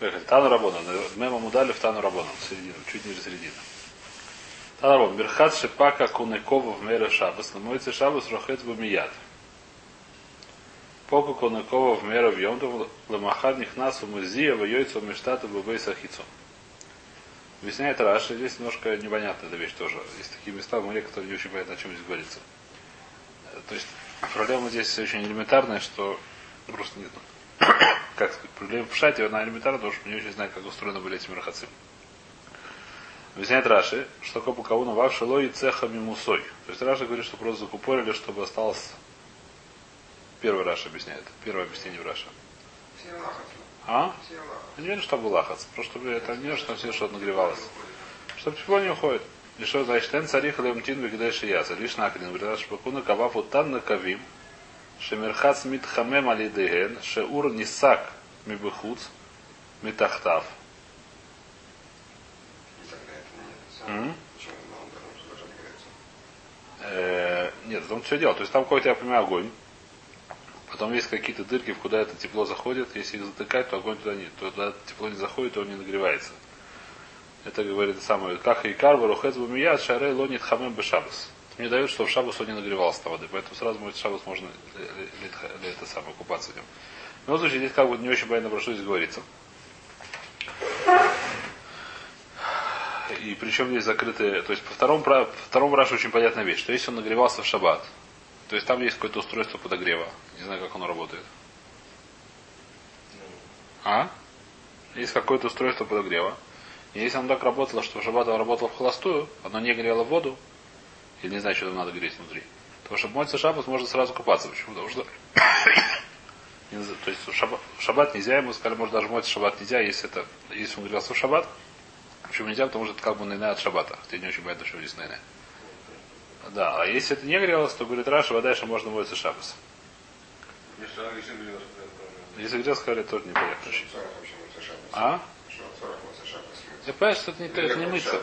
Поехали. Тану Рабона. Мема Мудали в Тану Рабона. Середину, чуть ниже середины. Тану Рабона. Мирхат Шипака Кунекова в Мере Шабас. На моице Шабас Рохет Бумият. Пока Кунекова в Мере в Йомтов. Ламахар Нихнас в Музия в Мештату Бубей Сахицу. Объясняет Раша, здесь немножко непонятная эта вещь тоже. Есть такие места в море, которые не очень понятно, о чем здесь говорится. То есть проблема здесь очень элементарная, что просто нет как сказать, проблема в шате, она элементарна, потому что мы не очень знаем, как устроены были эти мирхацим. Объясняет Раши, что такое пукауна вавши лои цеха мимусой. То есть Раши говорит, что просто закупорили, чтобы осталось... Первый Раши объясняет. Первое объяснение в Раши. А? Я не верю, что был лахац. Просто это не что все что нагревалось. Чтобы тепло не уходит. И что значит, тен царих лемтин вегдеши яса. Лишь накрин. Говорит, что пакуна кавафу тан на кавим. Шемерхац митхамем алидеген, шеур нисак мибыхуц, митахтав. Нет, там все дело. То есть там какой-то, я понимаю, огонь. Потом есть какие-то дырки, куда это тепло заходит. Если их затыкать, то огонь туда не, то туда тепло не заходит, то он не нагревается. Это говорит самое. Как и карва рухец бумия лонит хамем бешабас мне дают, что в шабус он не нагревался воды. Поэтому сразу может шабус можно ли, ли, ли, это самое купаться в нем. Но в случае здесь как бы не очень понятно, про что здесь говорится. И причем здесь закрытые. То есть по второму, по второму рашу очень понятная вещь, что если он нагревался в шаббат, то есть там есть какое-то устройство подогрева. Не знаю, как оно работает. А? Есть какое-то устройство подогрева. И если оно так работало, что в шаббат работало в холостую, оно не грело воду, или не знаю, что там надо греть внутри. Потому что моется шаббат можно сразу купаться. Почему? Потому что то есть шаббат, шаббат нельзя, ему сказали, может даже моется шаббат нельзя, если это, если он грелся в шаббат. Почему нельзя? Потому что это как бы найна от шаббата. Хотя не очень понятно, что здесь найна. Да, а если это не грелось, то говорит Раша, вода еще можно моется шаббас. Если грелся, сказали, тоже непонятно. А? Я понимаю, что это не, это не мыться.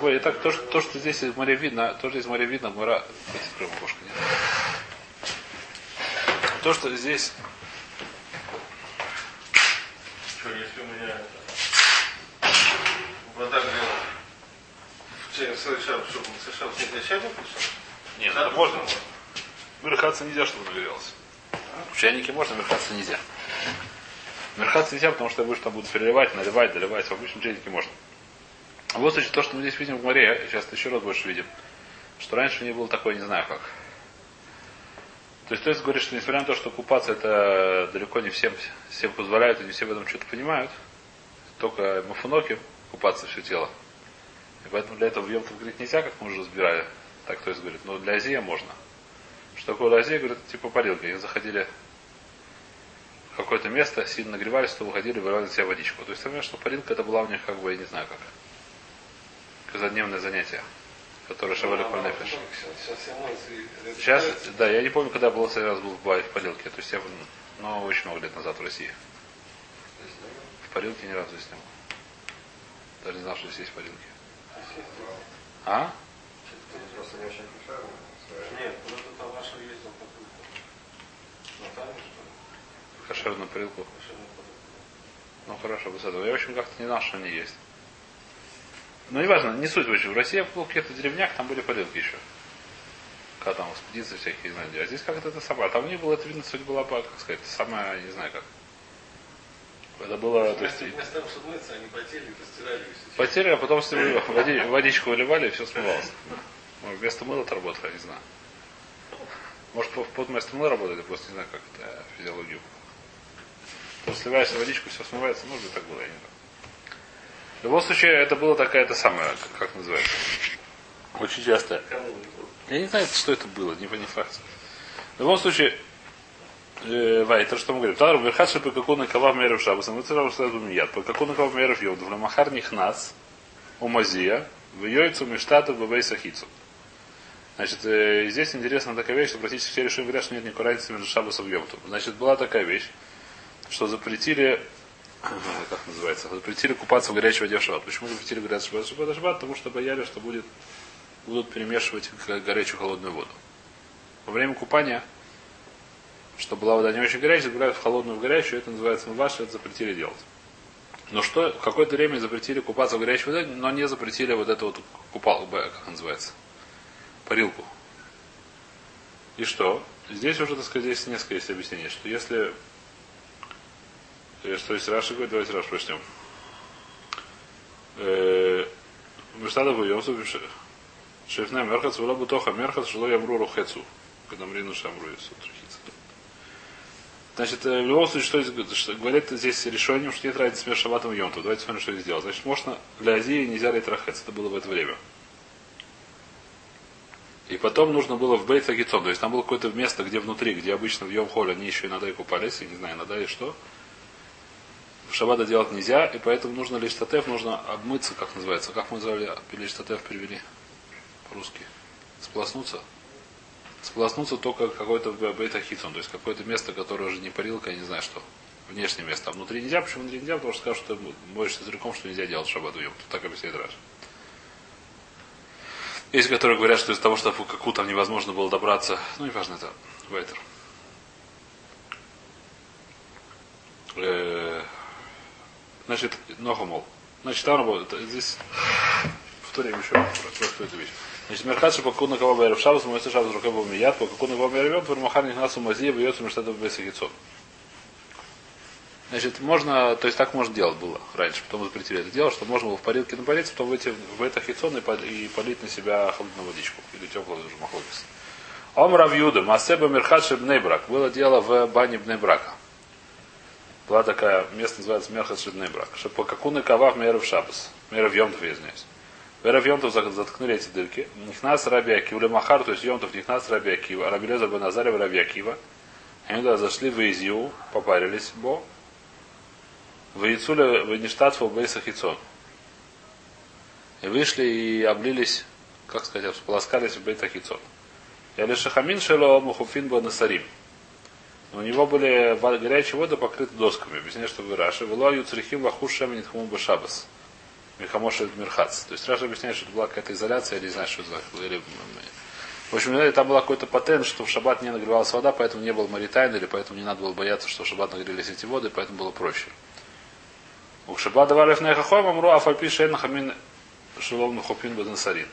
Бой, так, то, что, то, что здесь из моря видно, то, что из моря видно, мора... Давайте окошко, нет? То, что здесь... Что, если у меня вода грела в совершал, чтобы он совершал снег на чайник Нет, это можно. Мерхаться нельзя, чтобы нагрелся. В чайнике можно, мерхаться нельзя. Мерхаться нельзя, потому что будешь там будут переливать, наливать, доливать. В обычном чайнике можно. Вот значит то, что мы здесь видим в море, сейчас еще раз больше видим, что раньше не было такое, не знаю как. То есть, то есть говорит, что несмотря на то, что купаться это далеко не всем, всем позволяют, и не все в этом что-то понимают, только мафуноки купаться все тело. И поэтому для этого в Йом говорит нельзя, как мы уже разбирали. Так то есть говорит, но для Азия можно. Что такое Азия, говорит, типа парилка. Их заходили в какое-то место, сильно нагревались, то выходили, выливали на себя водичку. То есть, понимаешь, что парилка это была у них как бы, я не знаю как каждодневное занятие, которое Шавали Пальнефиш. Сейчас, да, я не помню, когда был последний раз был в Бае в парилке. То есть я, но ну, очень много лет назад в России. В парилке ни разу здесь не был. Даже не знал, что здесь есть парилки. А? Нет, просто там ваша ездил по Кошерную парилку. Ну хорошо, этого. Я, в общем, как-то не знал, что они есть. Ну, не важно, не суть очень. В России в каких-то деревнях там были парилки еще. Когда там экспедиции всякие, не знаю, где. А здесь как-то это самое. Там не было, это видно, суть была, как сказать, самая, не знаю как. Это было, то есть... Вместо того, чтобы мыться, они потели, постирали. Потели, а потом води, водичку выливали, и все смывалось. Ну, вместо мыла это работало, не знаю. Может, под вместо мыла работает, я просто не знаю, как это физиологию. Просто сливаешься водичку, все смывается, может быть, так было, я не знаю. В любом случае, это была такая-то самая, как называется. Очень часто. Я не знаю, что это было, не, не факт. В любом случае, э, Вай, то, что мы говорим. Тару верхаши по какому на кава меров шабаса. Мы царам что мият. По какому на кава меров йод. В махар нихнас. У мазия. В йойцу миштата в бейсахицу. Значит, э, здесь интересна такая вещь, что практически все решили говорят, что нет никакой разницы между шабасом и йомтом. Значит, была такая вещь, что запретили как называется, запретили купаться в горячей воде в шаббат. Почему запретили горячую воду в шаббат? шаббат? Потому что боялись, что будет, будут перемешивать горячую холодную воду. Во время купания, чтобы была вода не очень горячая, добавляют в холодную в горячую, это называется мываш, это запретили делать. Но что, в какое-то время запретили купаться в горячей воде, но не запретили вот это вот купал, как называется, парилку. И что? Здесь уже, так сказать, здесь несколько есть объяснений, что если... э, Что есть Раша говорит, давайте Рашу прочтем. Мештада Буйомсу Шефна Мерхац Вула Бутоха Мерхац Шло Ямру Рухецу. Когда Мрину Шамру Трухица. Значит, э, в любом случае, что, здесь- что говорит здесь решением, что нет разницы между шабатом и йомтом. Давайте смотрим, что здесь сделать. Значит, можно для Азии нельзя лить рахец. Это было в это время. И потом нужно было в Бейт Агицон. То есть там было какое-то место, где внутри, где обычно в Йом Холе они еще иногда и купались, я не знаю, иногда и что. В Шаббата делать нельзя, и поэтому нужно лишь татеф, нужно обмыться, как называется. Как мы назвали лишь татеф перевели по-русски? Сплоснуться? Сплоснуться только какой-то бейта хитсон, то есть какое-то место, которое уже не парилка, я не знаю что. Внешнее место. А внутри нельзя, почему внутри нельзя? Потому что скажут, что ты моешься языком, что нельзя делать шаббат уем. Так объясняет Раш. Есть, которые говорят, что из-за того, что по каку там невозможно было добраться, ну, неважно, это Вайтер. Э, Значит, Нохомол. Значит, там. Здесь повторим еще просто эту вещь. Значит, Мерхат Шапаку на кого Бэрев Шабас, мой Шабас Рукава Мият, по какому на кого Бэрев, Вермахар Нихнасу Мазия, бьется Мештата Бесахицон. Значит, можно, то есть так можно делать было раньше, потом запретили это дело, что можно было в парилке напариться, потом выйти в это хитсон и, по- и полить на себя холодную водичку или теплую даже махлокис. Ом Равьюда, Масеба Мерхат Шебнейбрак. Было дело в бане Бнейбрака. Была такая, место называется Мерхат Шебнейбрак. Шапакакуны Кавав Меров Шабас. Меров Йомтов, я извиняюсь. Меров Йомтов заткнули эти дырки. Нихнас Раби Акива, Махар, то есть Йомтов Нихнас Раби Акива, Раби Лезар Бен Азарев Раби Акива. Они туда зашли в Изию, попарились, бо. В Ицуле, в Ништатфу, в Бейсахицон. И вышли и облились, как сказать, сполоскались в Бейтахицон. Я лишь Хамин Шело Мухуфин Банасарим. У него были горячие воды покрыты досками. Объясняю, что вы Раши. Вело Юцрихим Вахуш Шеменит Хуму Башабас. Михамош Мирхац. То есть Раша объясняет, что это была какая-то изоляция, я не знаю, что это за- или, В общем, там был какой-то патент, что в шаббат не нагревалась вода, поэтому не был маритайн, или поэтому не надо было бояться, что в шаббат нагрелись эти воды, поэтому было проще. У шаббат давали на хахом, амру афальпи шейн хамин шелом нахопин бадансарин.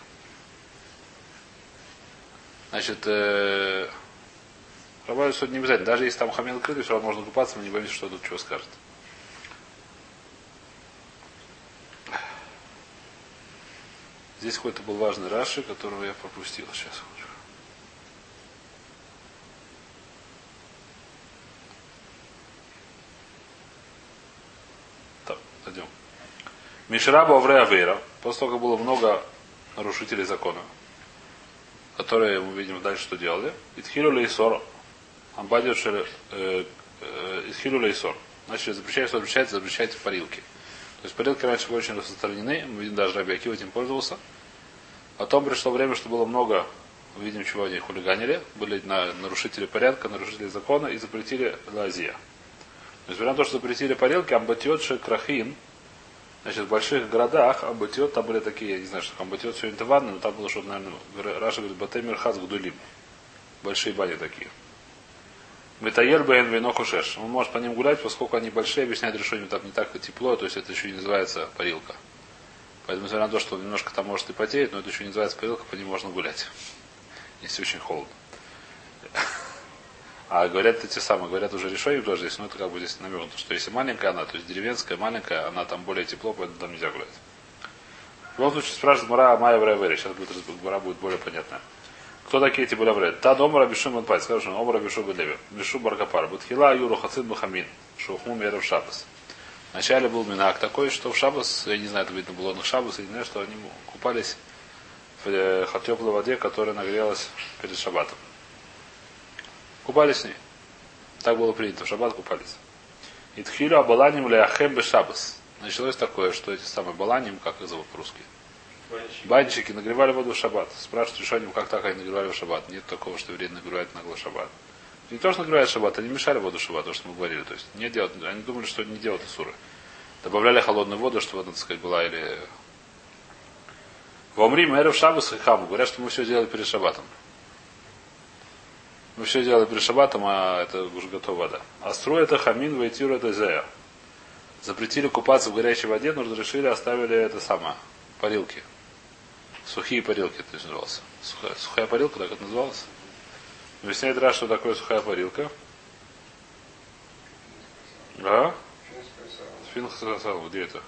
Значит, э, Рабаю суд не обязательно. Даже если там хамин открытый, все равно можно купаться, мы не боимся, что тут чего скажет. Здесь какой-то был важный Раши, которого я пропустил. Сейчас. Так, пойдем. Мишраба Аврея Вейра. После того, как было много нарушителей закона, которые мы видим дальше, что делали. Итхилу лейсор. Амбадио шеле... Итхилу лейсор. Значит, запрещается, запрещается, запрещайте парилки. То есть парилки раньше были очень распространены. Мы видим, даже Раби Акива этим пользовался. Потом пришло время, что было много, видим, чего они хулиганили. Были на- нарушители порядка, нарушители закона и запретили лазия. Несмотря на то, что запретили парилки, амбатиот крахин, Значит, в больших городах Амбатиот, там были такие, я не знаю, что Амбатиот сегодня это ванны, но там было что-то, наверное, Раша говорит, Батемир Хаз Гдулим. Большие бани такие. Метаель Бен Вино Хушеш. Он может по ним гулять, поскольку они большие, объясняет решение, там не так тепло, то есть это еще не называется парилка. Поэтому, несмотря на то, что немножко там может и потеет, но это еще не называется парилка, по ним можно гулять. Если очень холодно. А говорят эти самые, говорят уже решение тоже здесь, но это как бы здесь намекнуто, что если маленькая она, то есть деревенская, маленькая, она там более тепло, поэтому там нельзя гулять. В любом случае спрашивает Мара Майя Вревери, сейчас будет, Мара будет более понятная. Кто такие эти были Та дома Рабишум Банпай, скажешь, он Омар Рабишу Бедеви, Бишу Баркапар, Бутхила Юру Хацин Бухамин, Шухму Мерев Шабас. Вначале был минак такой, что в Шабас, я не знаю, это видно было на Шабас, не знаю, что они купались в э, теплой воде, которая нагрелась перед Шабатом. Купались с ней. Так было принято. В шаббат купались. Итхилю абаланим ляхем бешабас. Началось такое, что эти самые баланим, как их зовут по-русски, банщики нагревали воду в шаббат. Спрашивают решением, как так они нагревали в шаббат. Нет такого, что евреи нагревают нагло шаббат. Не то, что нагревают шаббат, они мешали воду шаббат, то, что мы говорили. То есть не делать, они думали, что не делают суры. Добавляли холодную воду, чтобы она, так сказать, была или... В Омри Мэров Шабас и Хаму говорят, что мы все делали перед шаббатом. Мы все делали перед шаббатом, а это уже готова вода. Астру это хамин, вейтюр это зея. Запретили купаться в горячей воде, но разрешили, оставили это самое, парилки. Сухие парилки это назывался. Сухая, сухая парилка, так это называлось? Объясняет раз, что такое сухая парилка. Да? Финх сказал, где это?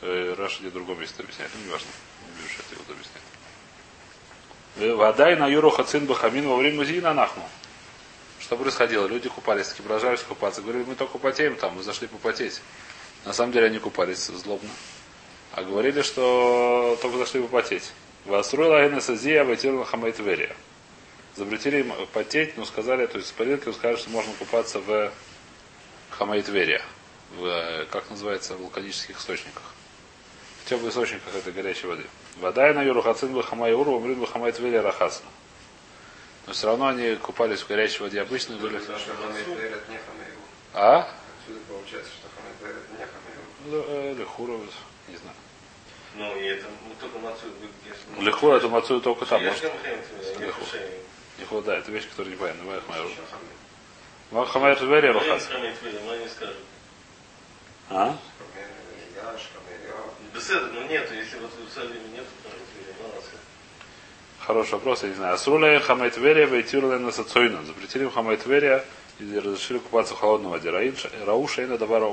Э, Раша где в другом месте объясняет, ну не важно. Не вижу, что это его объясняет. Э, Вода и на Юру Хацин Бахамин во время Зина Нахну. Что происходило? Люди купались, такие продолжались купаться. Говорили, мы только потеем там, мы зашли попотеть. На самом деле они купались злобно. А говорили, что только зашли попотеть. Ваструила Энесазия Ватирна Хамайтверия. Запретили им потеть, но сказали, то есть с парилки сказали, что можно купаться в Хамайтверия. В, как называется, в вулканических источниках. В теплых источниках этой горячей воды. Вода и на Юрухацин Бахамайуру, Умрин Бахамайтверия Рахасна. Но все равно они купались в горячей воде обычно. Были... Что. А? Отсюда получается, что Хамед Вейр это не Хамейру. Ну, э, Лехура, не знаю. Ну, и это ну, только Мацуй будет. Лехура это мацую только там. Может, не Лехура, да, это вещь, которая непонятна. Ваях Майор. Хамед. Хамайр Твери Рухас. А? Беседа, ну если вот в Иерусалиме ну, Хороший вопрос, я не знаю. Асруля Хамайт Верия Вейтюрла на Сацойна. Запретили им Хамайт Верия и разрешили купаться в холодной воде. Раин Ш- Рау Шейна Давара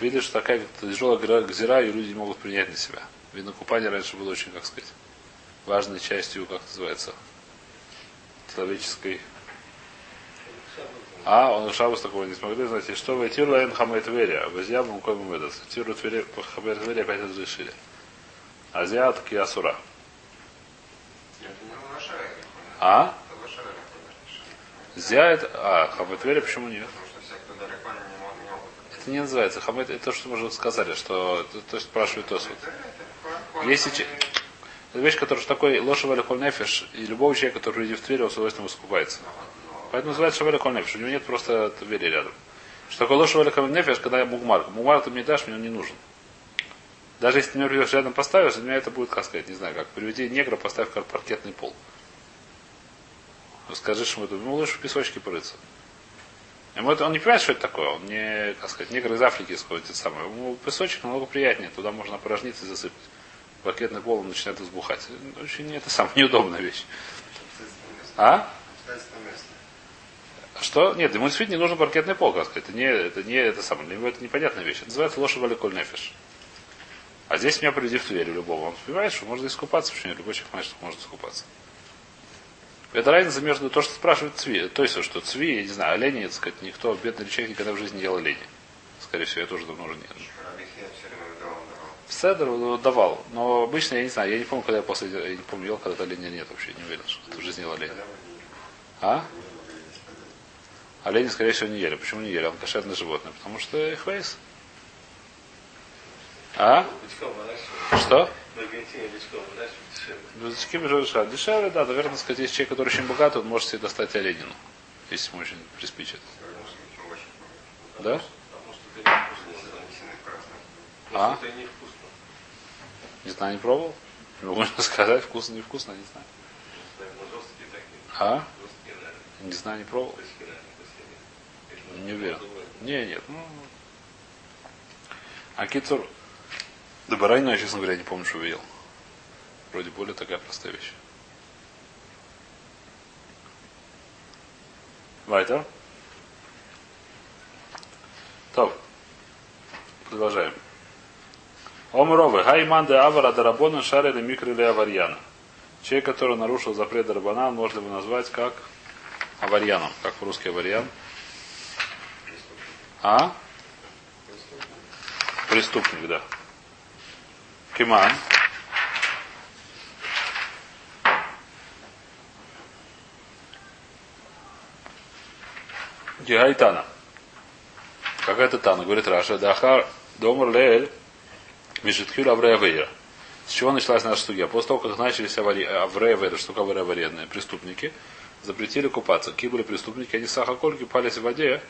Видишь, что такая тяжелая гзира, и люди не могут принять на себя. Видно, купание раньше было очень, как сказать, важной частью, как называется, человеческой. А, он Шабус такого не смогли знать. И что вы Тирла Эн Хамайт Верия, Вазьябам Кой Мумедас. Тиру Твери Хамайт Верия опять разрешили. Азиат Киасура. Это Лошара, А? это Лошара, Зяет, а, хамет вере, почему нет? Потому что все, кто далеко, они не могут- не могут. Это не называется хамет, это то, что мы уже сказали, что, то, есть спрашивает Тосфот. Если это вещь, которая что такое лоша валя коль нефиш, и любого человека, который идет в Тверь, он с удовольствием искупается. Поэтому называется шаваля коль нефиш, у него нет просто Твери рядом. Что такое лоша валя коль нефиш, когда я мугмар. Мугмар ты мне дашь, мне он не нужен. Даже если ты меня придешь рядом поставишь, для меня это будет, как сказать, не знаю как. Приведи негра, поставь паркетный пол. Скажи, что ему, ну лучше в песочке порыться. Ему это, он не понимает, что это такое. Он не, как сказать, негр из Африки исходит это самое. Ему песочек намного приятнее. Туда можно опорожниться и засыпать. Паркетный пол начинает взбухать. Очень это самая неудобная вещь. А? Что? Нет, ему действительно не нужен паркетный пол, как сказать. Это не, это не это самое. Для него это непонятная вещь. Это называется лоша валиколь нефиш. А здесь меня приведи в Тверь любого. Он понимает, что можно искупаться, почему любой человек понимает, что может искупаться. Это разница между то, что спрашивает Цви. То есть, что Цви, я не знаю, олени, так сказать, никто, бедный человек никогда в жизни не ел олени. Скорее всего, я тоже давно уже не ел. Давал, но обычно я не знаю, я не помню, когда я после, я не помню, ел когда-то оленя нет вообще, не уверен, что в жизни ел олень. А? Олени, скорее всего, не ели. Почему не ели? Он кошерное животное. Потому что их вейс. А? Что? В Аргентине дешевле. Безочки бежали Дешевле, да, наверное, сказать, если человек, который очень богатый, он может себе достать оленину. Если ему очень приспичит. Да? А? Не знаю, не пробовал? Не могу сказать, вкусно, невкусно, не знаю. А? Не знаю, не пробовал. Не уверен. Не, нет. Ну, а кицур. Да баранину я, честно говоря, не помню, что видел. Вроде более такая простая вещь. Вайтер. Топ. Продолжаем. Омровы. Хайман де авара дарабона шарили микрили аварьяна. Человек, который нарушил запрет Дарабана, можно его назвать как аварьяном. Как по-русски аварьян. А? Преступник, да. Киман. Дигайтана. Какая-то Тана, говорит Раша, Дахар Домар Леэль Мишитхюр Аврея Вейра. С чего началась наша судья? После того, как начались Аврея Вейра, что такое Аврея преступники, запретили купаться. Какие были преступники? Они сахакольки купались в воде.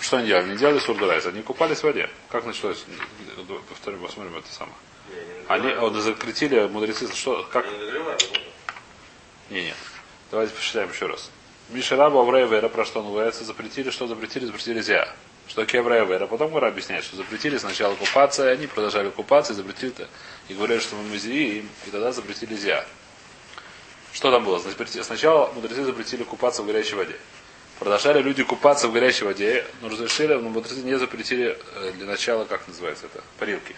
Что они делали? Не делали сурдурайз, они купались в воде. Как началось? Повторим, посмотрим это самое. Они вот, запретили мудрецы, что, как? Не, нет. Давайте посчитаем еще раз. Мишераба Аврея Вера, про что он говорится, запретили, что запретили, запретили зя. Что такое Аврея Вера. Потом Гора объясняет, что запретили сначала купаться, и они продолжали купаться, и запретили -то, и говорили, что мы музеи, и тогда запретили зя. Что там было? Сначала мудрецы запретили купаться в горячей воде. Продолжали люди купаться в горячей воде, но разрешили, но мудрецы не запретили э, для начала, как называется это, парилки.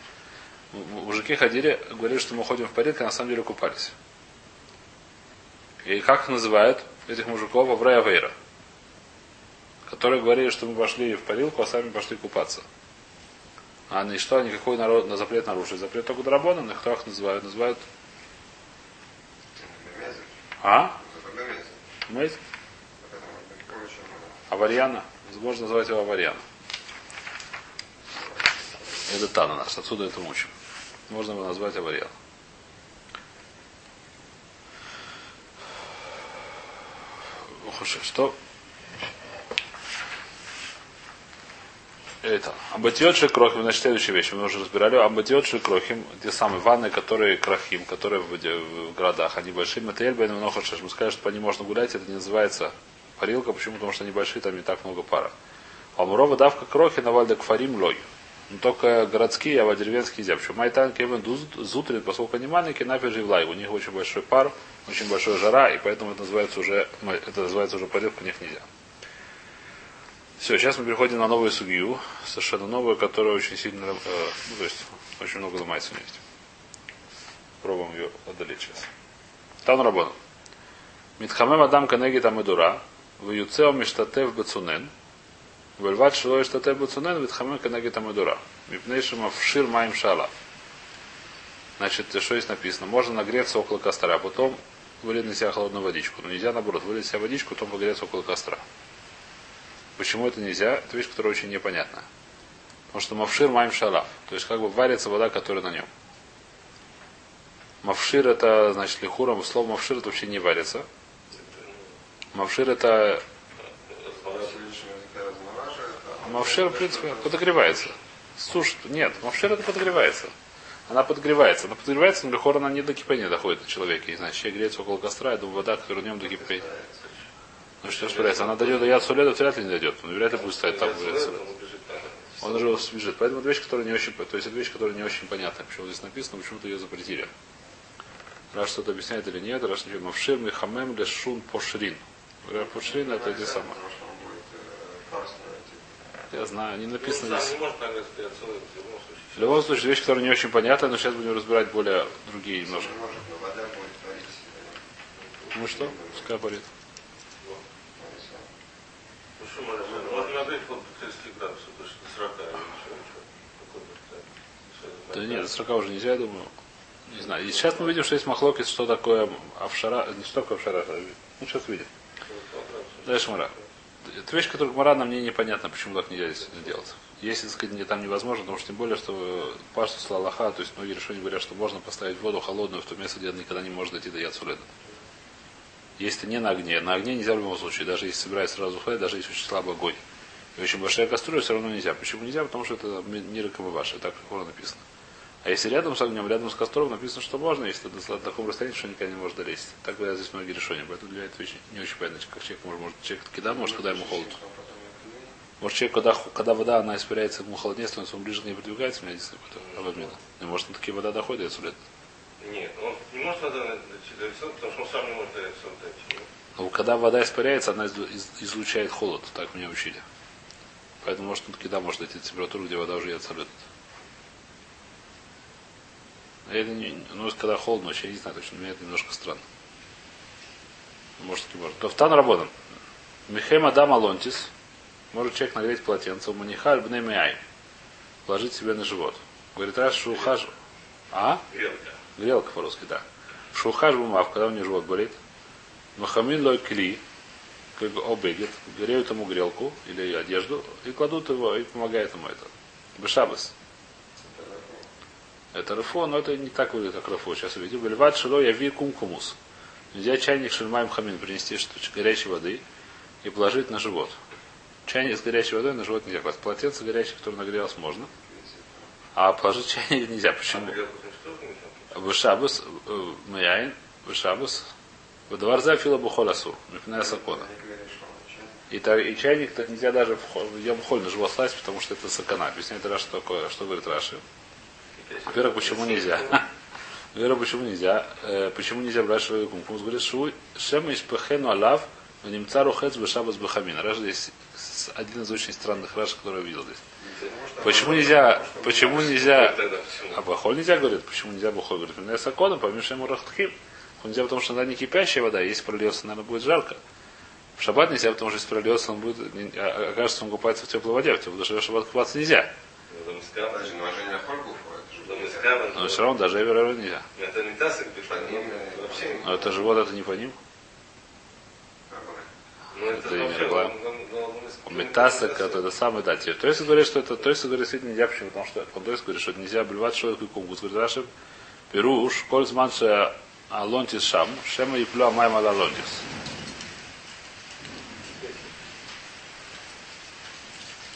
Мужики ходили, говорили, что мы ходим в парилке, а на самом деле купались. И как называют этих мужиков Аврея Вейра? Которые говорили, что мы пошли в парилку, а сами пошли купаться. А они что, никакой народ, на запрет нарушили. Запрет только Драбона, кто их называют? Называют... А? Мейз? Аварьяна. Можно называть его Аварьяна. Это Тана наш. Отсюда это учим. Можно его назвать Аварьяна. Что? Это. Амбатиот крохим, значит, следующая вещь. Мы уже разбирали. Амбатиот крохим, те самые ванны, которые крахим, которые в, в городах, они большие. Матриэль бен много Мы сказали, что по ним можно гулять, это не называется парилка. Почему? Потому что они большие, там не так много пара. А мурова давка крохи на вальда кфарим лой. Но только городские, а деревенские нельзя. Почему Майтан Кевин Зутрин, поскольку они маленькие, нафиг же влай. У них очень большой пар, очень большая жара, и поэтому это называется уже, это называется уже парилка, у них нельзя. Все, сейчас мы переходим на новую судью, совершенно новую, которая очень сильно, э, ну, то есть, очень много ломается вместе. Пробуем ее одолеть сейчас. Там работа. Митхамем Адам Канеги Тамедура, в Юцео Миштатев Бацунен, Вельват Шилой Штатев Бацунен, Митхамем Канеги Тамедура. Мипнейшима Вшир Маим Шала. Значит, что здесь написано? Можно нагреться около костра, а потом вылить на себя холодную водичку. Но нельзя наоборот, вылить на себя водичку, потом погреться около костра. Почему это нельзя? Это вещь, которая очень непонятна. Потому что мавшир маем шалав. То есть как бы варится вода, которая на нем. Мавшир это, значит, лихуром, слово мавшир это вообще не варится. Мавшир это... Мавшир, в принципе, подогревается. Сушит. Нет, мавшир это подогревается. Она подогревается. Она подогревается, но лихор она не до кипения доходит до человека. И значит, человек греется около костра, я думаю, вода, которая в нем до кипения. Ну что разбирается? Она дойдет до яд соледа, вряд ли не дойдет. Но вряд ли будет стоять там. Он уже бежит. Поэтому это вещь, которая не очень, то есть это вещь, которая не очень понятна. Почему здесь написано, почему-то ее запретили. Раз что-то объясняет или нет, раз не Мавшир Михамем Лешун Пошрин. Пошрин это те самое. Я знаю, не написано здесь. В любом случае, вещь, которая не очень понятна, но сейчас будем разбирать более другие немножко. Ну что? Пускай говорит. Да нет, до 40 уже нельзя, я думаю. Не знаю. И сейчас мы видим, что есть махлокис, что такое авшара, не что такое авшара, ну сейчас видим. Дальше мара. Это вещь, которая Мара нам мне непонятно, почему так нельзя здесь делать. Если, так сказать, там невозможно, потому что тем более, что пашту слалаха, то есть многие решения говорят, что можно поставить воду холодную в то место, где она никогда не может дойти до яцуледа. Если не на огне, на огне нельзя в любом случае, даже если собирается сразу ходить, даже если очень слабый огонь. И очень большая кастрюля, все равно нельзя. Почему нельзя? Потому что это не ракомываши, так как написано. А если рядом с огнем, рядом с костром написано, что можно, если это на таком расстоянии, что никогда не может долезть. Так говорят здесь многие решения. Поэтому для этого не очень понятно, как человек может, может человек когда может, когда ему холодно. Может человек, когда, когда вода, она испаряется, ему холоднее становится, он ближе к ней продвигается, у меня здесь какой-то обмена. И может на такие вода доходит, если лет. Нет, он не может вода дойти до потому что он сам не может до лица дойти. Но когда вода испаряется, она излучает холод, так меня учили. Поэтому может он таки да, может дойти температуру, где вода уже есть абсолютно. Это не, ну, когда холодно, вообще не знаю точно, меня это немножко странно. Может, не может. То в Тан работан. Михем Адам Алонтис. Может человек нагреть полотенце. Манихаль Бнемиай. Положить себе на живот. Говорит, раз шухаж. А? Грелка. Грелка по-русски, да. Шухаж бумав, когда у него живот болит. Махамин лой кли. Как обегет. Греют ему грелку или одежду. И кладут его, и помогает ему это. Бешабас. Это рыфо, но это не так выглядит, как рыфо. Сейчас увидим. Бельват шило яви кумкумус. Нельзя чайник шельмаем хамин принести штучек горячей воды и положить на живот. Чайник с горячей водой на живот нельзя. Класть полотенце горячее, которое нагрелось, можно. А положить чайник нельзя. Почему? Вышабус, э, маяин, вышабус, Дворза фила бухолясу. Напиная сакона. И, и чайник так нельзя даже в в Холь на живот класть, потому что это сакана. Объясняет Раши, что такое, что говорит Раши. Во-первых, почему нельзя? Во-первых, почему нельзя? Э, почему нельзя брать швей кумку? Говорит, шву шема из пехену алав, немца рухец бешабас бахамин. Раш здесь один из очень странных раш, который я видел здесь. Почему нельзя, почему нельзя, а бахоль нельзя, говорит, почему нельзя бахоль? Говорит, меня сакона, помимо ему рахтхим. Нельзя, потому что она не кипящая вода, если прольется, наверное, будет жарко. В шаббат нельзя, потому что если прольется, он будет, не- а- окажется, он купается в теплой воде, в теплой в шаббат купаться нельзя. Но все равно даже Эвера нельзя. Это не тасик. Вообще. Но это живот, это не по ним. Это Это ну, ну, Метасок, это, это самый да. То есть говорит, что это, то есть говорит, действительно нельзя, почему? Потому что он то есть говорит, что это нельзя обливать человеку и кумгус. Говорит, Раши, Перуш, коль зманше алонтис шам, шема и плю амайм ала алонтис.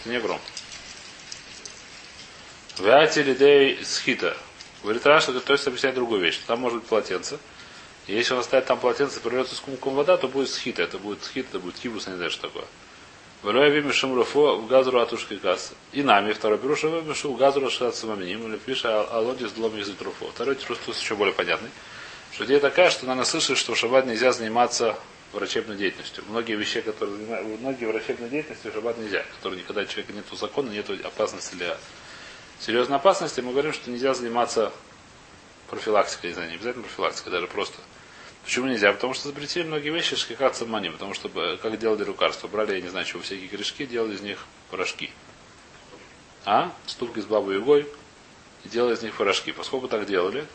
Это не гром. Вяти лидей схита. Говорит Раша, то есть объясняет другую вещь. Там может быть полотенце. И если он оставит там полотенце, прольется с кумком вода, то будет схита. Это будет схит, это будет кибус, не знаю, что такое. Валюя вими шумруфо в газру атушки газ. И нами второй пируша вымешу в газру шат самаминим или пиша алодис длом язык труфо. Второй трус еще более понятный. Что идея такая, что надо слышать, что в шаббат нельзя заниматься врачебной деятельностью. Многие вещи, которые многие врачебной деятельности в шаббат нельзя, которые никогда человека нет закона, нет опасности для серьезной опасности, мы говорим, что нельзя заниматься профилактикой, не знаю, не обязательно профилактикой, даже просто. Почему нельзя? Потому что запретили многие вещи шкикаться мани, потому что э, как делали лекарства, брали, я не знаю, чего, всякие корешки, делали из них порошки. А? Ступки с бабой Югой и делали из них порошки. Поскольку так делали,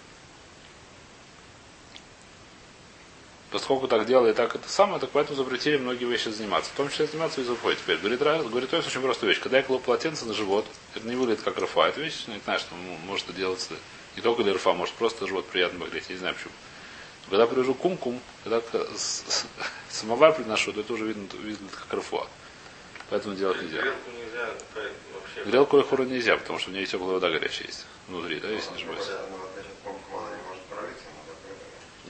поскольку так делали, так это самое, так поэтому запретили многие вещи заниматься. В том числе заниматься изофой. Теперь говорит, говорит, то есть очень простая вещь. Когда я кладу полотенце на живот, это не выглядит как рафа. Это вещь, ну, не знаю, что может делаться не только для рафа, может просто живот приятно погреть, я не знаю почему. Когда привожу кум-кум, когда самовар приношу, то это уже видно, видно как рафа. Поэтому делать нельзя. Грелку нельзя вообще. Грелку и хуру нельзя, потому что у нее теплая вода горячая есть. Внутри, да, если не ошибаюсь. Ну, вот, значит, помню, она не может пролиться, но закрыта.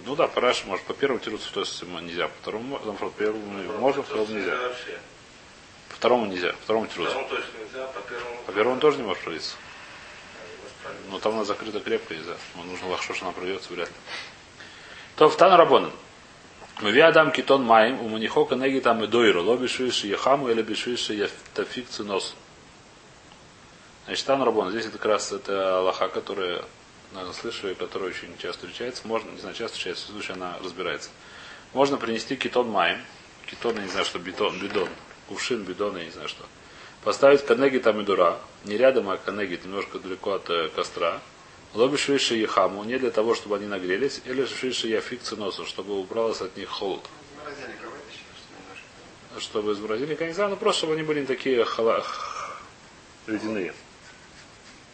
Ну да, параш может по первому тируться, то есть нельзя, по второму, наоборот, по первому можно, по второму нельзя. По второму нельзя, по второму нельзя, по первому. По тоже не может пролиться. Но там она закрыта крепко, нельзя. Ну, нужно лахшо, что она прольется, вряд ли. То в Тану Рабонан. Мы адам китон маем, у манихока неги там и дойру, ло бишвиши яхаму или бишвиши яфтафик цинос. Значит, Тану Рабонан. Здесь это как раз это Аллаха, которая, наверное, слышали, которая очень часто встречается. Можно, не знаю, часто встречается, в случае она разбирается. Можно принести китон маем. Китон, я не знаю, что бетон, бидон. Кувшин, бидон, я не знаю что. Поставить канеги там и дура. Не рядом, а канеги немножко далеко от э, костра. Лоби швейши ехаму, не для того, чтобы они нагрелись, или швейши яфик циносу, чтобы убралось от них холод. Чтобы из морозильника, не знаю, ну просто, чтобы они были не такие хала... ледяные.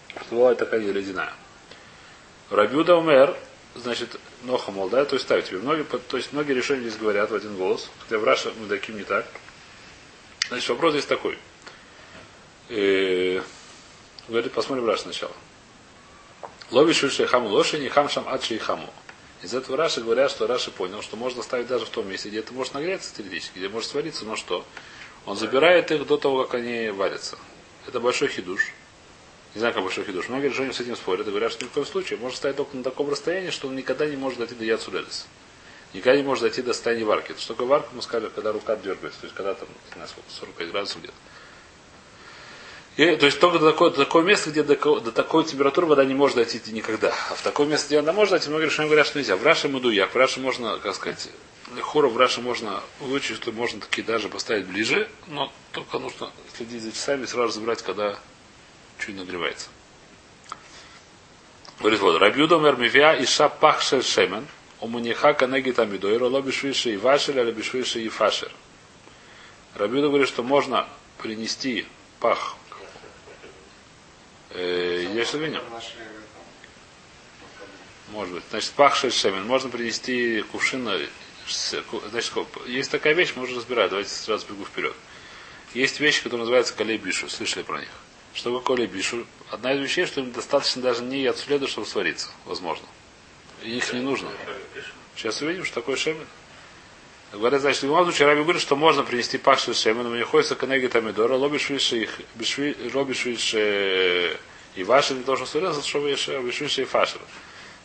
Что бывает такая ледяная. Рабюда умер, значит, нохамол, да, то есть ставить тебе. Многие, то есть многие решения здесь говорят в один голос, хотя в Раше мы таким не так. Значит, вопрос здесь такой. Э, Говорит, посмотрим Раш сначала. Лоби шульши хаму лоши, не хамшам адши и хаму. Из этого Раши говорят, что Раши понял, что можно ставить даже в том месте, где это может нагреться теоретически, где может свариться, но что? Он забирает их до того, как они варятся. Это большой хидуш. Не знаю, как большой хидуш. Многие решения с этим спорят и говорят, что ни в коем случае можно ставить только на таком расстоянии, что он никогда не может дойти до яцулелис. Никогда не может дойти до состояния варки. Это что такое варка, мы сказали, когда рука дергается, то есть когда там, не знаю, сколько, 45 градусов где-то. И, то есть только до такого, до такого места, где до, до такой температуры вода не может дойти никогда. А в такое место, где она может дойти, многие решения говорят, что нельзя. В Раше Мадуяк, в Раше можно, как сказать, хору в Раше можно вычесть, что можно такие даже поставить ближе, но только нужно следить за часами и сразу забирать, когда чуть нагревается. Говорит, вот, Рабюда Мермивя и Шапах Шемен, у Муниха Канеги Тамидойра, Лобишвиши и Вашер, или Бишвиши и Фашер. Рабюда говорит, что можно принести пах. Э, есть что видим? Нашли в этом. Может быть. Значит, пах шемен. Можно принести кувшин. э, Значит, есть такая вещь, можно разбирать. Давайте сразу бегу вперед. Есть вещи, которые называются колей бишу. Слышали про них? Что такое колей бишу? Одна из вещей, что им достаточно даже не яцуледа, чтобы свариться. Возможно. И их не нужно. Сейчас увидим, что такое шемен. Говорят, значит, в любом случае Раби говорит, что можно принести пахши шемен, но не ходится конеги тамидора, лобишвиши их, лобишвиши и ваши не должен сурезать, чтобы бишвиши и фашер.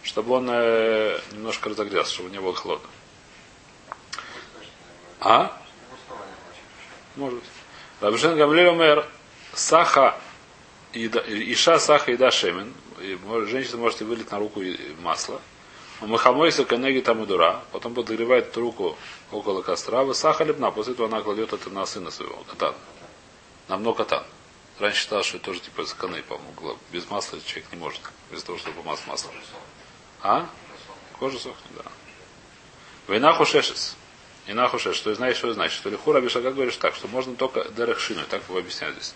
Чтобы он э, немножко разогрелся, чтобы не было холодно. А? Может. Рабишен Гамлель умер саха Иша саха и да шемен. Женщина может и вылить на руку масло. Махамойса конеги там дура. Потом подогревает эту руку около костра. Саха лепна. После этого она кладет это на сына своего, катан. На много катан. Раньше считал, что это тоже типа заканы, по-моему. Без масла человек не может. Без того, чтобы масло масло. А? Кожа сохнет, да. Война шешес. И нахушеш, что знаешь, что значит. Что лихура бишага говоришь так, что можно только дерехшину, так его объясняют здесь.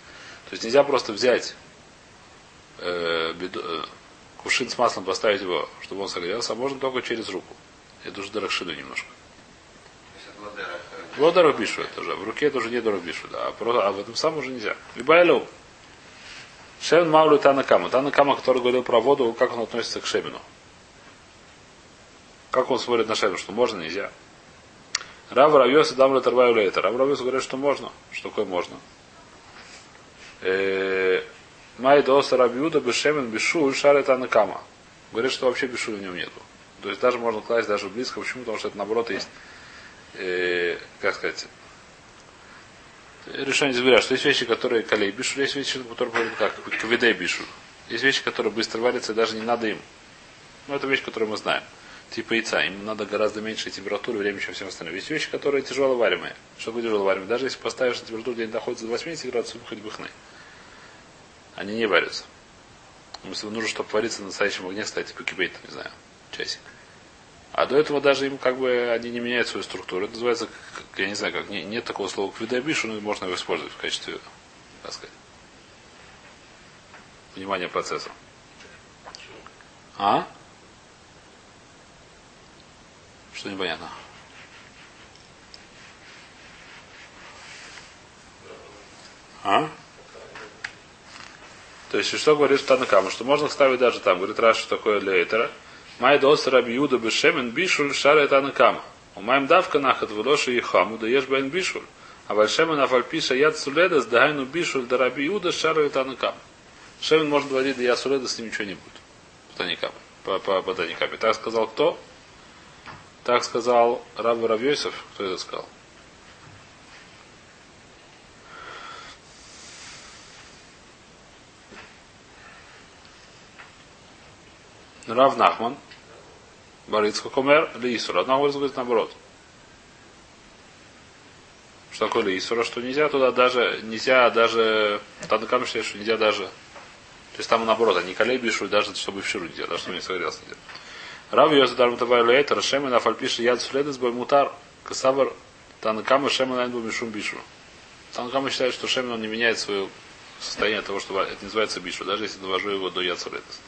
То есть нельзя просто взять э, э, кувшин с маслом, поставить его, чтобы он согрелся, а можно только через руку. Это уже дерехшину немножко. Вот дорог бишу это уже. В руке это уже не дорог бишу, да. А, просто, а в этом самом уже нельзя. Либайлю. Шемен Маулю Танакама. Танакама, который говорил про воду, как он относится к Шемину. Как он смотрит на Шемину, что можно, нельзя. Рав Равьос и Дамля Тарваю Лейта. Рав говорит, что можно. Что такое можно? Э, доса Рабиуда Бешемен Бешуль Шарет Анакама. Говорит, что вообще Бешуля в нем нету. То есть даже можно класть даже близко. Почему? Потому что это наоборот есть, э, как сказать, решение говорят, что есть вещи, которые колей бишуль, есть вещи, которые как квидей бишуль. Есть вещи, которые быстро варятся, и даже не надо им. Но это вещь, которую мы знаем типа яйца. Им надо гораздо меньше температуры, времени, чем всем остальным. Есть вещи, которые тяжело варимые. Что такое тяжело варимые? Даже если поставишь температуру, где они находятся до 80 градусов, хоть бы. Они не варятся. Если нужно, чтобы вариться на настоящем огне, кстати, типа не знаю, часик. А до этого даже им как бы они не меняют свою структуру. Это называется, я не знаю, как не, нет такого слова квидобишу, но можно его использовать в качестве, так сказать, внимания процесса. А? Что непонятно? А? То есть, что говорит Танакама? Что можно ставить даже там, говорит Раш, такое лейтера. Май дос рабиуда бешемен бишуль шара Танакама. У маем давка нахат велоши и хаму, да ешь бен бишуль. А вальшемен афальпиша яд суледас, да гайну бишуль, да рабиуда шара Танакама. Шемен может говорить, да я суледа с ним ничего не будет. Ботаниками. По, по ботаниками. Так сказал кто? Так сказал Раб Равьесов. Кто это сказал? Рав Нахман. Барицко Комер Лисура. Одна говорит наоборот. Что такое Лисура? Что нельзя туда даже, нельзя даже, Танакам считает, что нельзя даже, то есть там наоборот, они колей бишут, даже чтобы в ширу нельзя, даже чтобы не согрелся нельзя. Рав Йоза Дарм Тавай Лейтер, Шемен Афальпиши Яд Суледес Мутар, Касавар, Танакама Шемен Айн Мишум Бишу. Танакама считает, что Шемен он не меняет свое состояние того, что это называется Бишу, даже если довожу его до Яд Суледес.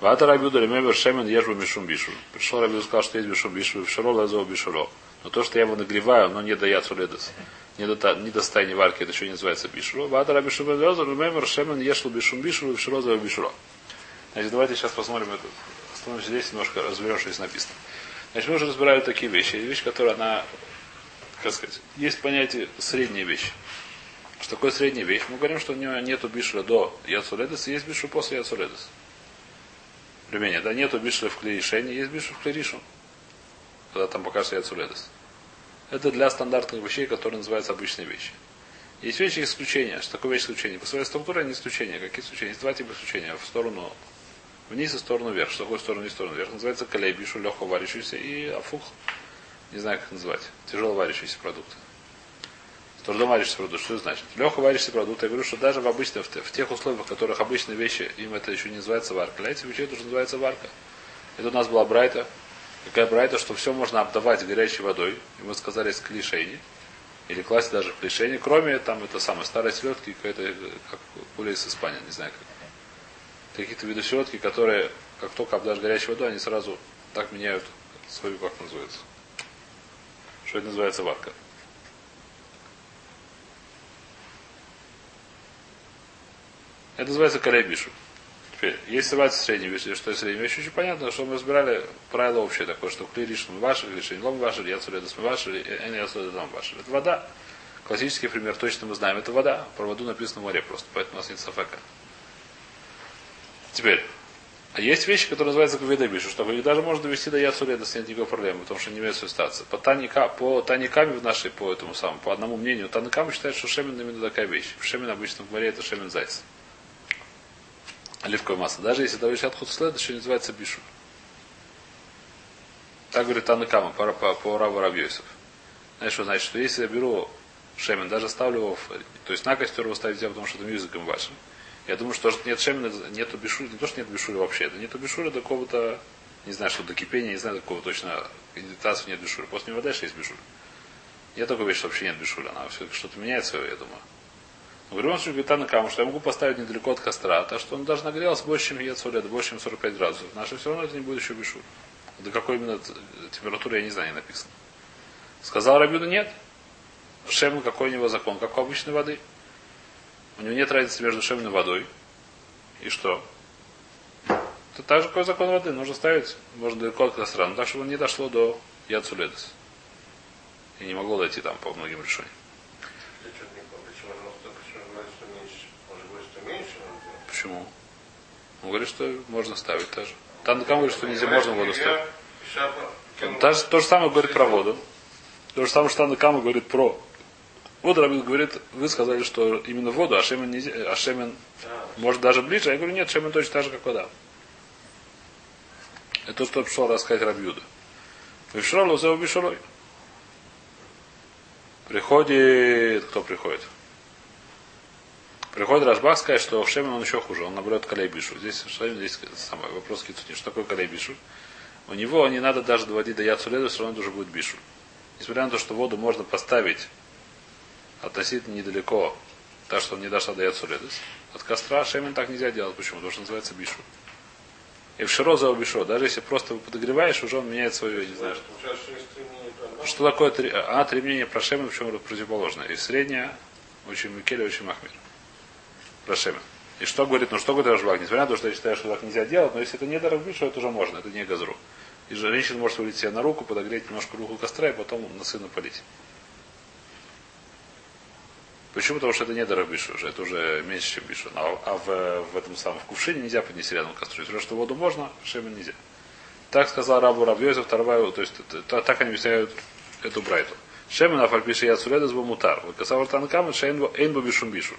Вата Рабиуда Ремевер Шемен Ежбу Мишум Бишу. Пришел Рабиуда сказал, что есть Бишум Бишу, в Широ Лазо Бишуро. Но то, что я его нагреваю, но не до Яд Суледес. Не до, не до стайни варки, это еще не называется Бишуро. Вата Рабишу Ремевер Шемен Ешл Бишум Бишу, в Широ Лазо Бишуро. Значит, давайте сейчас посмотрим это остановимся здесь, немножко разберем, что здесь написано. Значит, мы уже разбирали такие вещи. Вещь, которая, она, как сказать, есть понятие средняя вещь. Что такое средняя вещь? Мы говорим, что у него нету бишура до Яцуледес, и есть бишур после Яцуледес. Примение, да, нету бишура в есть бишур в клеришу. Когда там покажется Яцуледес. Это для стандартных вещей, которые называются обычные вещи. Есть вещи исключения. Что такое вещь исключения? По своей структуре они исключения. Какие исключения? Есть два типа исключения. В сторону Вниз и в сторону вверх. Что такое в сторону и в сторону вверх? Называется колебишу, легко варящийся, и афух, не знаю как называть, тяжело варящийся продукт. Трудом варящийся продукт. Что это значит? Легко варящийся продукт. Я говорю, что даже в обычных, в тех условиях, в которых обычные вещи, им это еще не называется варка. Для этих вещей это уже называется варка. Это у нас была брайта. Какая брайта, что все можно обдавать горячей водой. И мы сказали с клишейни. Или класть даже в клишейни. Кроме там это самое старой селедки, какая-то как более из Испании, не знаю как какие-то виды селедки, которые, как только обдашь горячей водой, они сразу так меняют свою, как называется. Что это называется варка. Это называется колебишу. Теперь, если называется средней вещь, что есть средняя вещь, очень понятно, что мы разбирали правило общее такое, что кли лишь ваши, лишь не лом ваши, я мы ваши, я не дом ваши. Это вода. Классический пример, точно мы знаем, это вода. Про воду написано в море просто, поэтому у нас нет сафека. Теперь, а есть вещи, которые называются кавидабишу, что их даже можно довести до яцуледа, нет никакой проблемы, потому что не имеет свою статься. По, таника, по таниками в нашей, по этому самому, по одному мнению, танакам считают, что шемен именно такая вещь. Шемен обычно в море это шемен зайца оливковое масло. Даже если это от хуцлед, еще называется бишу. Так говорит Танакама по, по, по Раву Равьёсов. Знаешь, что значит, что если я беру шемен, даже ставлю его, в, то есть на костер его ставить нельзя, потому что это языком вашим. Я думаю, что нет шемена, нету бишули, не то, что нет бишули вообще, это нету бишули до какого-то, не знаю, что до кипения, не знаю, до какого точно индитации нет бишули. После него дальше есть бишули. Я только вещь, что вообще нет бишули, она все что-то меняется, я думаю. В любом случае, говорит Танакама, что я могу поставить недалеко от костра, так что он даже нагрелся больше, чем Ецулет, больше, чем 45 градусов. Наше все равно это не будет еще бешур. До какой именно температуры, я не знаю, не написано. Сказал Рабюда, нет. Шемен какой у него закон, как у обычной воды. У него нет разницы между шемен и водой. И что? Это так же, какой закон воды. Нужно ставить, можно далеко от костра, но так, чтобы он не дошло до Яцуледес. И не могло дойти там по многим решениям. Почему? Он говорит, что можно ставить тоже. Танкам говорит, что нельзя, можно воду ставить. Даже то же самое говорит про воду. То же самое, что Танакама говорит про воду. Рабин говорит, вы сказали, что именно воду, а шемен, нельзя, а шемен может даже ближе. Я говорю, нет, шемен точно так же, как вода. Это то, что пришел рассказать Рабьюда. Вишрол лузеу бишурой. Приходит, кто приходит? Приходит Рашбах сказать, что в Шемен он еще хуже, он наоборот Калейбишу. Здесь, здесь самый вопрос Кицуни. Что такое Калейбишу? У него не надо даже доводить до Яцуледа, все равно уже будет Бишу. Несмотря на то, что воду можно поставить относительно недалеко, так что он не дошла до Яцуледес. От костра Шемен так нельзя делать. Почему? Потому что называется Бишу. И в Широ за Бишо. Даже если просто подогреваешь, уже он меняет свое, не знаю. Что такое три, а, три мнения про Шемен, в чем противоположное. И среднее, очень Микеле, очень Махмир. Рашемен. И что говорит, ну что говорит Рашбак? Несмотря на то, что я считаю, что так нельзя делать, но если это не Дарабишу, это уже можно, это не газру. И женщина может вылить себе на руку, подогреть немножко руку костра и потом на сына полить. Почему? Потому что это не Дарабишу уже, это уже меньше, чем Бишу. А, а в, в этом самом в кувшине нельзя поднести рядом костру. Если что воду можно, Шемен нельзя. Так сказал Рабу Рабьезов, вторая, то есть это, так они объясняют эту брайту. Шемен афальпиши яцуледа с бомутар. Касавар танкам, шейн бо бишум бишу.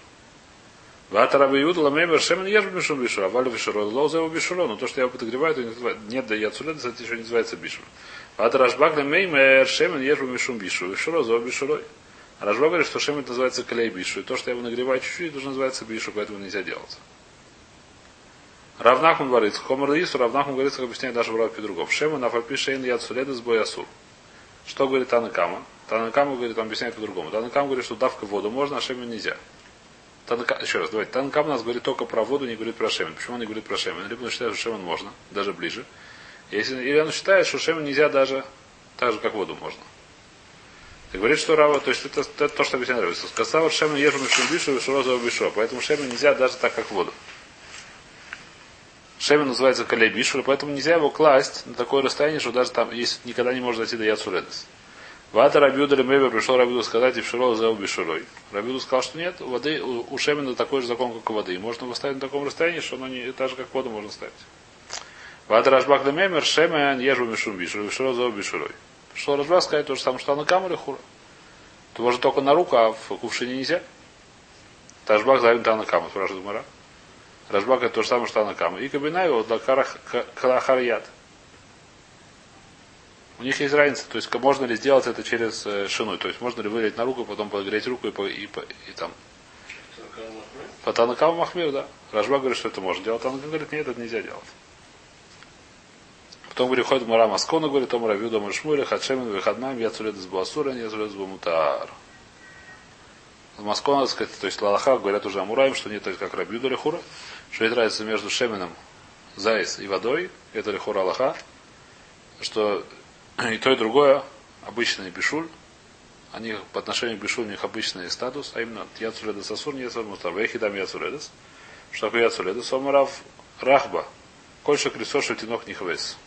Вата Раби Иуда ламеймер шемен ешь бишур бишур, а валю бишур, лоуза его бишуро, но то, что я подогреваю, то нет да я цулет, это еще не называется бишур. Вата Рашбак ламеймер шемен ешь бишур бишур, бишуро, зо бишурой. А Рашбак говорит, что шемен называется клей бишу, и то, что я его нагреваю чуть-чуть, это уже называется бишу, поэтому нельзя делать. Равнахман говорит, хомер лису, Равнахман говорит, как объясняет даже Брат Педруков. Шемен афальпи шейн яд суледа с боясур. Что говорит Танакама? Танакама говорит, он объясняет по-другому. Танакама говорит, что давка воду можно, а шемен нельзя. Танка, еще раз, давайте. Танкам у нас говорит только про воду, не говорит про шемен. Почему он не говорит про шемен? Либо он считает, что шемен можно, даже ближе. Если, или он считает, что шемен нельзя даже так же, как воду можно. Ты говорит, что рава, то есть это, это то, что объясняет нравится. Сказал шемен ежу мишум бишу и шурозову бишу. Поэтому шемен нельзя даже так, как воду. Шемен называется калей бишу, поэтому нельзя его класть на такое расстояние, что даже там, если никогда не может дойти до яцуредес. Вата Рабиуда Лемебер пришел Рабиуду сказать, и вширол за бешурой. Рабиуду сказал, что нет, у воды, у, у Шемена такой же закон, как у воды. Можно его ставить на таком расстоянии, что оно не так же, как воду можно ставить. Вата Рашбак Лемебер, Шемен ежу мишум бишур, вширол за бешурой. Пришел Рашбак сказать то же самое, что на камере хура. То можно только на руку, а в кувшине нельзя. Там на каму, спрашивает Мара. Рашбак это то же самое, что на каму. И кабинай его для карахарьят. У них есть разница, то есть можно ли сделать это через э, шину, то есть можно ли вылить на руку, потом подогреть руку и, по, и, по, и там. По Танакаму Махмир, да. Рожба говорит, что это можно делать. Танакам говорит, нет, это нельзя делать. Потом говорит, ходит Мара Маскона, говорит, Том Равью, Дома Шмуля, Хадшемин, Вихаднам, я цулет из Буасура, я цулет из Бамутар. Маскона, сказать, то есть Лалаха говорят уже Амураем, что нет, как Рабью Лехура, что есть разница между Шемином, Зайс и водой, это Лехура Аллаха, что и то, и другое обычный бишуль. Они по отношению к бишуль у них обычный статус, а именно яцуледес асур, не яцуледес мустар. Вехидам яцуледес. Что такое яцуледес? Омарав Рахба. Кольша кресо шутинок не хвес.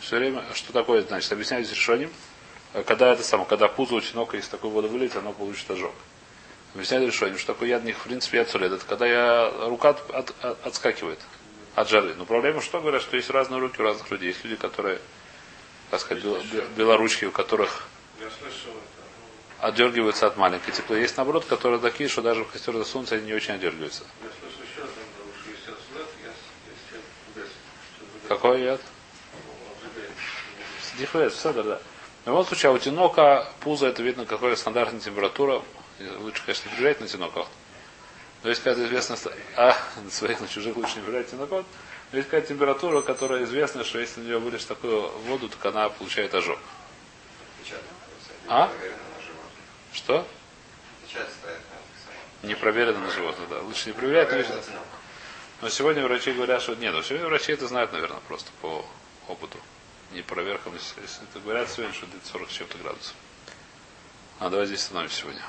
Все время, что такое значит? Объясняют решением. Когда это само, когда пузо у тинока из такой воды выльется, оно получит ожог. Объясняют решением, что такое яд них, в принципе. Это когда я, рука от, от, от, отскакивает от жары. Но проблема что говорят, что есть разные руки у разных людей. Есть люди, которые, так сказать, бел, белоручки, у которых отдергиваются от маленькой тепло. Есть наоборот, которые такие, что даже в костер засунутся, они не очень отдергиваются. Ну, Какой яд? Дихвет, все, да, да. В любом случае, а у тинока пузо это видно, какая стандартная температура. Лучше, конечно, не приезжать на тиноках. Но есть какая-то известная... А, на своих, на чужих лучше не приезжать тинокот. Но есть какая-то температура, которая известна, что если на нее вылишь такую воду, так она получает ожог. А? На. Что? На это Не проверено на животных, да. Лучше не проверять, но на. Но сегодня врачи говорят, что нет. Но сегодня врачи это знают, наверное, просто по опыту. Не проверкам. Если, это говорят сегодня, что где-то 40 с чем-то градусов. А давай здесь остановимся сегодня.